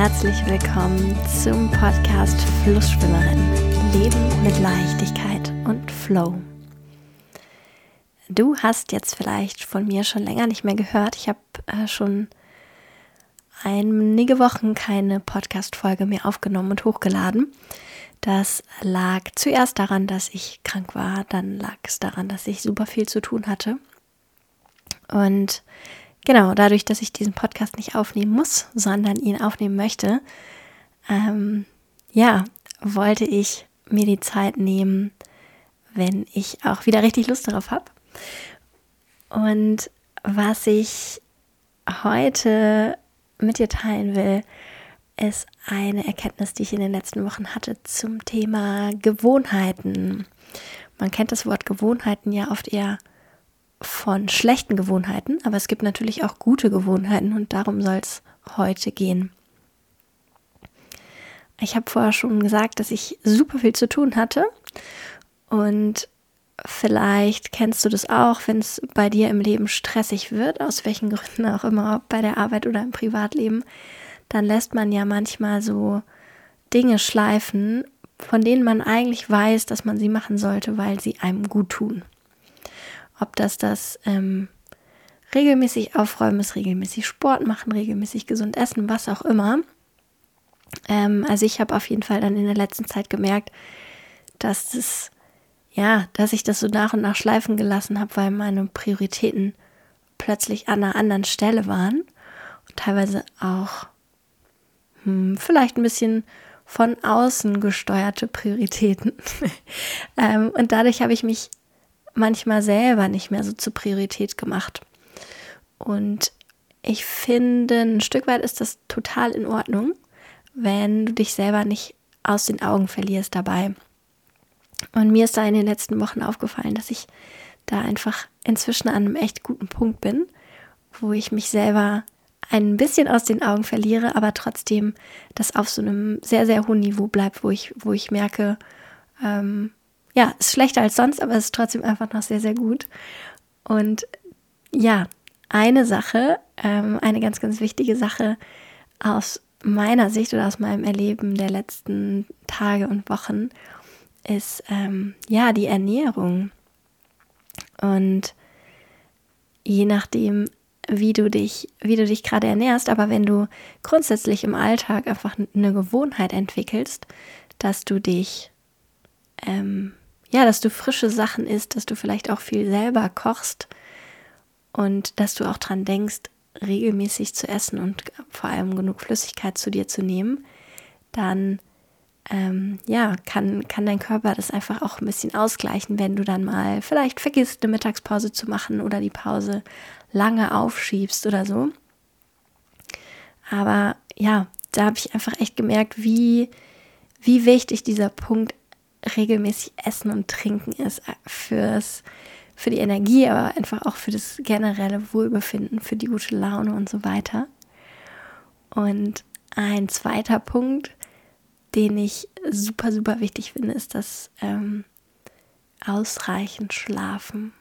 herzlich willkommen zum Podcast Flussschwimmerin. Leben mit Leichtigkeit und Flow. Du hast jetzt vielleicht von mir schon länger nicht mehr gehört. Ich habe äh, schon einige Wochen keine Podcast-Folge mehr aufgenommen und hochgeladen. Das lag zuerst daran, dass ich krank war, dann lag es daran, dass ich super viel zu tun hatte. Und genau, dadurch, dass ich diesen Podcast nicht aufnehmen muss, sondern ihn aufnehmen möchte, ähm, ja, wollte ich mir die Zeit nehmen, wenn ich auch wieder richtig Lust darauf habe. Und was ich heute mit dir teilen will, ist eine Erkenntnis, die ich in den letzten Wochen hatte zum Thema Gewohnheiten. Man kennt das Wort Gewohnheiten ja oft eher von schlechten Gewohnheiten, aber es gibt natürlich auch gute Gewohnheiten und darum soll es heute gehen. Ich habe vorher schon gesagt, dass ich super viel zu tun hatte und vielleicht kennst du das auch, wenn es bei dir im Leben stressig wird, aus welchen Gründen auch immer, ob bei der Arbeit oder im Privatleben, dann lässt man ja manchmal so Dinge schleifen, von denen man eigentlich weiß, dass man sie machen sollte, weil sie einem gut tun. Ob das das ähm, regelmäßig aufräumen ist, regelmäßig Sport machen, regelmäßig gesund essen, was auch immer. Ähm, also ich habe auf jeden Fall dann in der letzten Zeit gemerkt, dass das, ja, dass ich das so nach und nach schleifen gelassen habe, weil meine Prioritäten plötzlich an einer anderen Stelle waren und teilweise auch hm, vielleicht ein bisschen von außen gesteuerte Prioritäten. ähm, und dadurch habe ich mich manchmal selber nicht mehr so zur Priorität gemacht. Und ich finde, ein Stück weit ist das total in Ordnung, wenn du dich selber nicht aus den Augen verlierst dabei. Und mir ist da in den letzten Wochen aufgefallen, dass ich da einfach inzwischen an einem echt guten Punkt bin, wo ich mich selber ein bisschen aus den Augen verliere, aber trotzdem das auf so einem sehr, sehr hohen Niveau bleibt, wo ich, wo ich merke, ähm, ja, ist schlechter als sonst, aber es ist trotzdem einfach noch sehr, sehr gut. Und ja, eine Sache, ähm, eine ganz, ganz wichtige Sache aus meiner Sicht oder aus meinem Erleben der letzten Tage und Wochen ist ähm, ja die Ernährung. Und je nachdem, wie du dich, wie du dich gerade ernährst, aber wenn du grundsätzlich im Alltag einfach eine Gewohnheit entwickelst, dass du dich ähm, ja, dass du frische Sachen isst, dass du vielleicht auch viel selber kochst und dass du auch dran denkst, regelmäßig zu essen und vor allem genug Flüssigkeit zu dir zu nehmen, dann ähm, ja, kann, kann dein Körper das einfach auch ein bisschen ausgleichen, wenn du dann mal vielleicht vergisst, eine Mittagspause zu machen oder die Pause lange aufschiebst oder so. Aber ja, da habe ich einfach echt gemerkt, wie, wie wichtig dieser Punkt regelmäßig Essen und Trinken ist äh, fürs, für die Energie, aber einfach auch für das generelle Wohlbefinden, für die gute Laune und so weiter. Und ein zweiter Punkt, den ich super, super wichtig finde, ist das ähm, ausreichend Schlafen.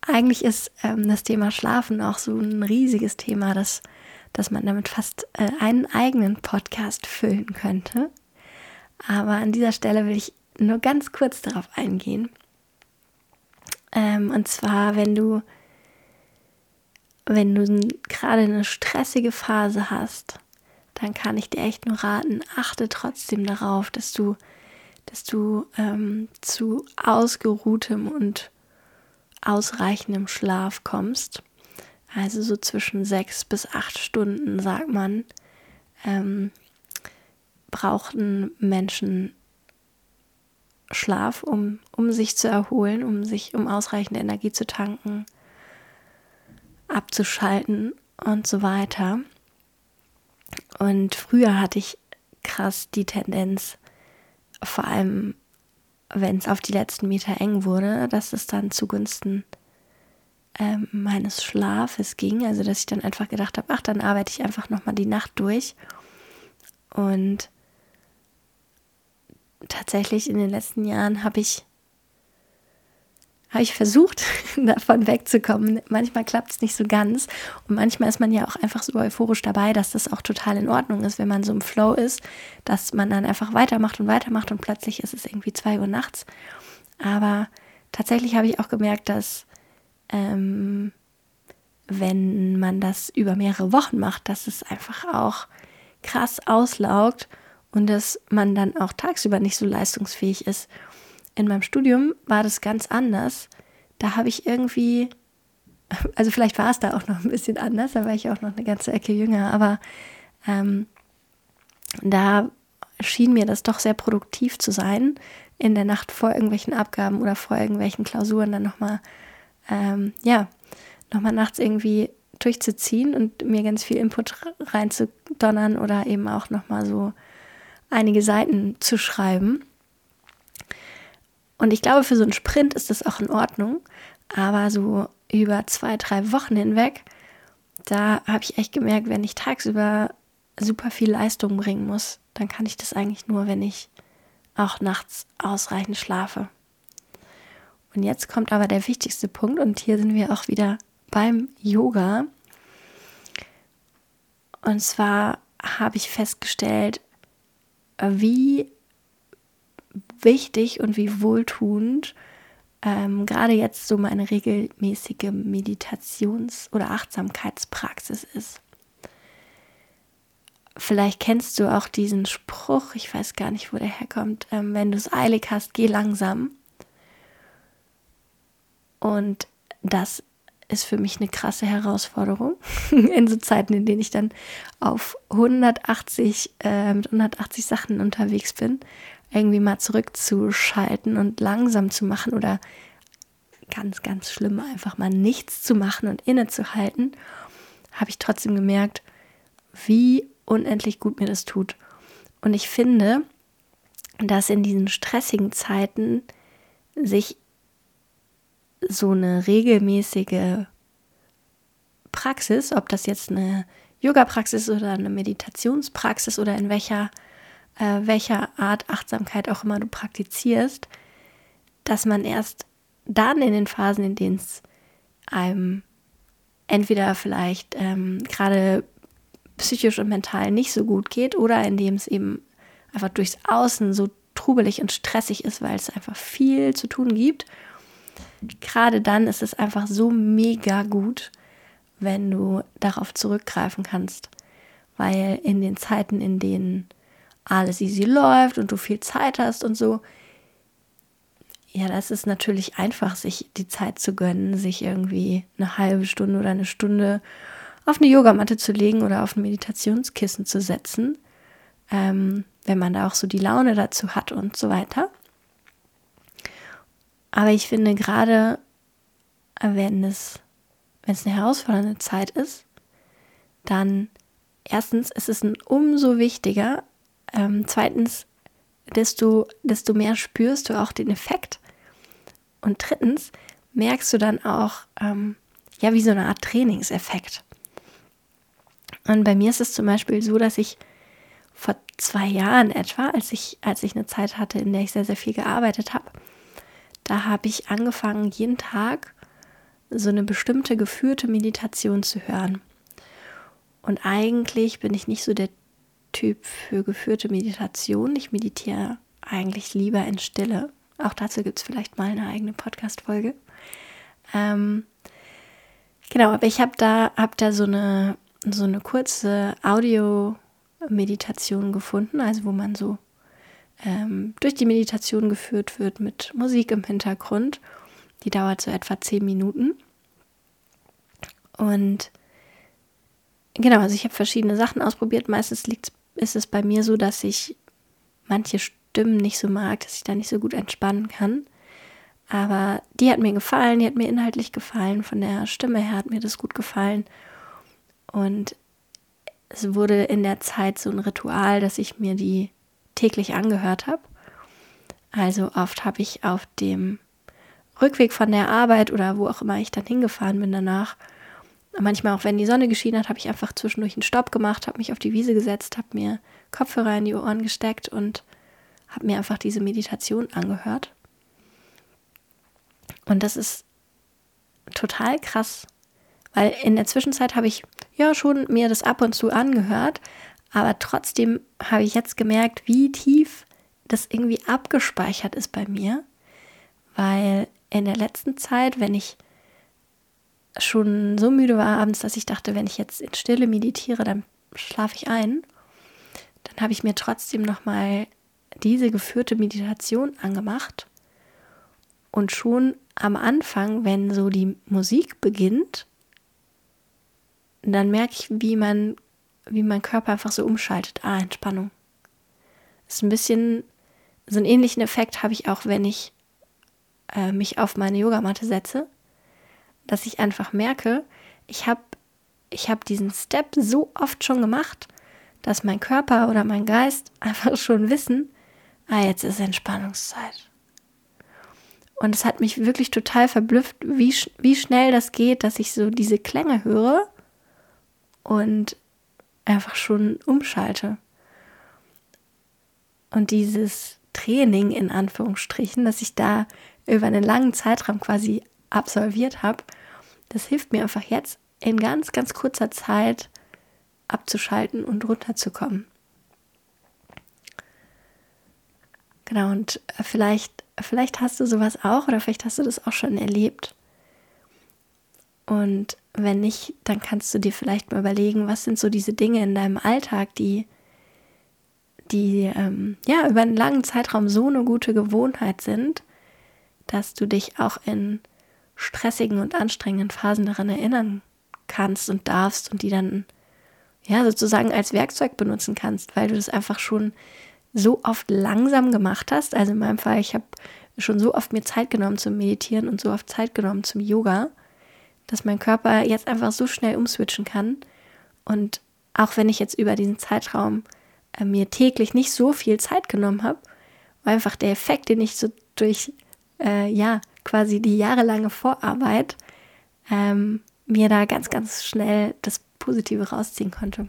Eigentlich ist ähm, das Thema Schlafen auch so ein riesiges Thema, dass, dass man damit fast äh, einen eigenen Podcast füllen könnte. Aber an dieser Stelle will ich nur ganz kurz darauf eingehen. Ähm, und zwar, wenn du, wenn du gerade eine stressige Phase hast, dann kann ich dir echt nur raten, achte trotzdem darauf, dass du, dass du ähm, zu ausgeruhtem und ausreichendem Schlaf kommst. Also so zwischen sechs bis acht Stunden, sagt man, ähm, brauchten Menschen Schlaf, um, um sich zu erholen, um sich, um ausreichende Energie zu tanken, abzuschalten und so weiter. Und früher hatte ich krass die Tendenz, vor allem wenn es auf die letzten Meter eng wurde, dass es dann zugunsten ähm, meines Schlafes ging. Also dass ich dann einfach gedacht habe, ach, dann arbeite ich einfach nochmal die Nacht durch. Und tatsächlich in den letzten Jahren habe ich habe ich versucht, davon wegzukommen. Manchmal klappt es nicht so ganz. Und manchmal ist man ja auch einfach so euphorisch dabei, dass das auch total in Ordnung ist, wenn man so im Flow ist, dass man dann einfach weitermacht und weitermacht und plötzlich ist es irgendwie zwei Uhr nachts. Aber tatsächlich habe ich auch gemerkt, dass ähm, wenn man das über mehrere Wochen macht, dass es einfach auch krass auslaugt und dass man dann auch tagsüber nicht so leistungsfähig ist in meinem Studium war das ganz anders. Da habe ich irgendwie, also vielleicht war es da auch noch ein bisschen anders, da war ich auch noch eine ganze Ecke jünger, aber ähm, da schien mir das doch sehr produktiv zu sein, in der Nacht vor irgendwelchen Abgaben oder vor irgendwelchen Klausuren dann nochmal, ähm, ja, nochmal nachts irgendwie durchzuziehen und mir ganz viel Input reinzudonnern oder eben auch nochmal so einige Seiten zu schreiben. Und ich glaube, für so einen Sprint ist das auch in Ordnung. Aber so über zwei, drei Wochen hinweg, da habe ich echt gemerkt, wenn ich tagsüber super viel Leistung bringen muss, dann kann ich das eigentlich nur, wenn ich auch nachts ausreichend schlafe. Und jetzt kommt aber der wichtigste Punkt und hier sind wir auch wieder beim Yoga. Und zwar habe ich festgestellt, wie wichtig und wie wohltuend ähm, gerade jetzt so meine regelmäßige Meditations- oder Achtsamkeitspraxis ist. Vielleicht kennst du auch diesen Spruch, ich weiß gar nicht, wo der herkommt, ähm, wenn du es eilig hast, geh langsam. Und das ist für mich eine krasse Herausforderung in so Zeiten, in denen ich dann auf 180 äh, mit 180 Sachen unterwegs bin irgendwie mal zurückzuschalten und langsam zu machen oder ganz, ganz schlimm, einfach mal nichts zu machen und innezuhalten, habe ich trotzdem gemerkt, wie unendlich gut mir das tut. Und ich finde, dass in diesen stressigen Zeiten sich so eine regelmäßige Praxis, ob das jetzt eine Yoga-Praxis oder eine Meditationspraxis oder in welcher äh, welcher Art Achtsamkeit auch immer du praktizierst, dass man erst dann in den Phasen, in denen es einem entweder vielleicht ähm, gerade psychisch und mental nicht so gut geht oder in dem es eben einfach durchs Außen so trubelig und stressig ist, weil es einfach viel zu tun gibt. Gerade dann ist es einfach so mega gut, wenn du darauf zurückgreifen kannst, weil in den Zeiten, in denen alles easy läuft und du viel Zeit hast und so. Ja, das ist natürlich einfach, sich die Zeit zu gönnen, sich irgendwie eine halbe Stunde oder eine Stunde auf eine Yogamatte zu legen oder auf ein Meditationskissen zu setzen, ähm, wenn man da auch so die Laune dazu hat und so weiter. Aber ich finde gerade, wenn es, wenn es eine herausfordernde Zeit ist, dann erstens ist es ein umso wichtiger, ähm, zweitens, desto, desto mehr spürst du auch den Effekt. Und drittens merkst du dann auch, ähm, ja, wie so eine Art Trainingseffekt. Und bei mir ist es zum Beispiel so, dass ich vor zwei Jahren etwa, als ich, als ich eine Zeit hatte, in der ich sehr, sehr viel gearbeitet habe, da habe ich angefangen, jeden Tag so eine bestimmte geführte Meditation zu hören. Und eigentlich bin ich nicht so der Typ für geführte Meditation. Ich meditiere eigentlich lieber in Stille. Auch dazu gibt es vielleicht mal eine eigene Podcast-Folge. Ähm, genau, aber ich habe da, hab da so eine, so eine kurze Audio-Meditation gefunden, also wo man so ähm, durch die Meditation geführt wird mit Musik im Hintergrund. Die dauert so etwa zehn Minuten. Und genau, also ich habe verschiedene Sachen ausprobiert. Meistens liegt ist es bei mir so, dass ich manche Stimmen nicht so mag, dass ich da nicht so gut entspannen kann. Aber die hat mir gefallen, die hat mir inhaltlich gefallen, von der Stimme her hat mir das gut gefallen. Und es wurde in der Zeit so ein Ritual, dass ich mir die täglich angehört habe. Also oft habe ich auf dem Rückweg von der Arbeit oder wo auch immer ich dann hingefahren bin danach, manchmal auch wenn die Sonne geschienen hat, habe ich einfach zwischendurch einen Stopp gemacht, habe mich auf die Wiese gesetzt, habe mir Kopfhörer in die Ohren gesteckt und habe mir einfach diese Meditation angehört. Und das ist total krass, weil in der Zwischenzeit habe ich ja schon mir das ab und zu angehört, aber trotzdem habe ich jetzt gemerkt, wie tief das irgendwie abgespeichert ist bei mir, weil in der letzten Zeit, wenn ich schon so müde war abends, dass ich dachte, wenn ich jetzt in Stille meditiere, dann schlafe ich ein, dann habe ich mir trotzdem noch mal diese geführte Meditation angemacht. Und schon am Anfang, wenn so die Musik beginnt, dann merke ich, wie man, wie mein Körper einfach so umschaltet. Ah, Entspannung. Ist ein bisschen, so einen ähnlichen Effekt habe ich auch, wenn ich äh, mich auf meine Yogamatte setze, dass ich einfach merke, ich habe ich hab diesen Step so oft schon gemacht, dass mein Körper oder mein Geist einfach schon wissen, ah, jetzt ist Entspannungszeit. Und es hat mich wirklich total verblüfft, wie, wie schnell das geht, dass ich so diese Klänge höre und einfach schon umschalte. Und dieses Training in Anführungsstrichen, dass ich da über einen langen Zeitraum quasi absolviert habe, das hilft mir einfach jetzt in ganz, ganz kurzer Zeit abzuschalten und runterzukommen. Genau, und vielleicht, vielleicht hast du sowas auch oder vielleicht hast du das auch schon erlebt. Und wenn nicht, dann kannst du dir vielleicht mal überlegen, was sind so diese Dinge in deinem Alltag, die, die ähm, ja über einen langen Zeitraum so eine gute Gewohnheit sind, dass du dich auch in stressigen und anstrengenden Phasen daran erinnern kannst und darfst und die dann ja sozusagen als Werkzeug benutzen kannst, weil du das einfach schon so oft langsam gemacht hast. Also in meinem Fall, ich habe schon so oft mir Zeit genommen zum Meditieren und so oft Zeit genommen zum Yoga, dass mein Körper jetzt einfach so schnell umswitchen kann. Und auch wenn ich jetzt über diesen Zeitraum äh, mir täglich nicht so viel Zeit genommen habe, war einfach der Effekt, den ich so durch, äh, ja, quasi die jahrelange Vorarbeit ähm, mir da ganz, ganz schnell das Positive rausziehen konnte.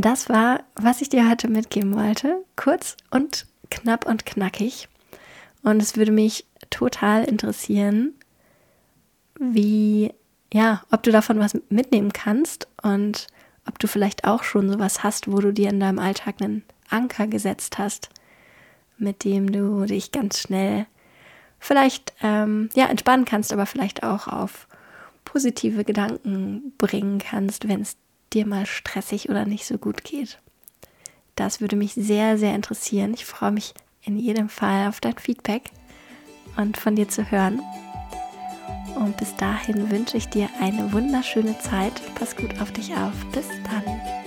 das war, was ich dir heute mitgeben wollte. Kurz und knapp und knackig. Und es würde mich total interessieren, wie, ja, ob du davon was mitnehmen kannst und ob du vielleicht auch schon sowas hast, wo du dir in deinem Alltag einen Anker gesetzt hast, mit dem du dich ganz schnell vielleicht ähm, ja entspannen kannst, aber vielleicht auch auf positive Gedanken bringen kannst, wenn es dir mal stressig oder nicht so gut geht. Das würde mich sehr, sehr interessieren. Ich freue mich in jedem Fall auf dein Feedback und von dir zu hören. Und bis dahin wünsche ich dir eine wunderschöne Zeit. Pass gut auf dich auf. Bis dann.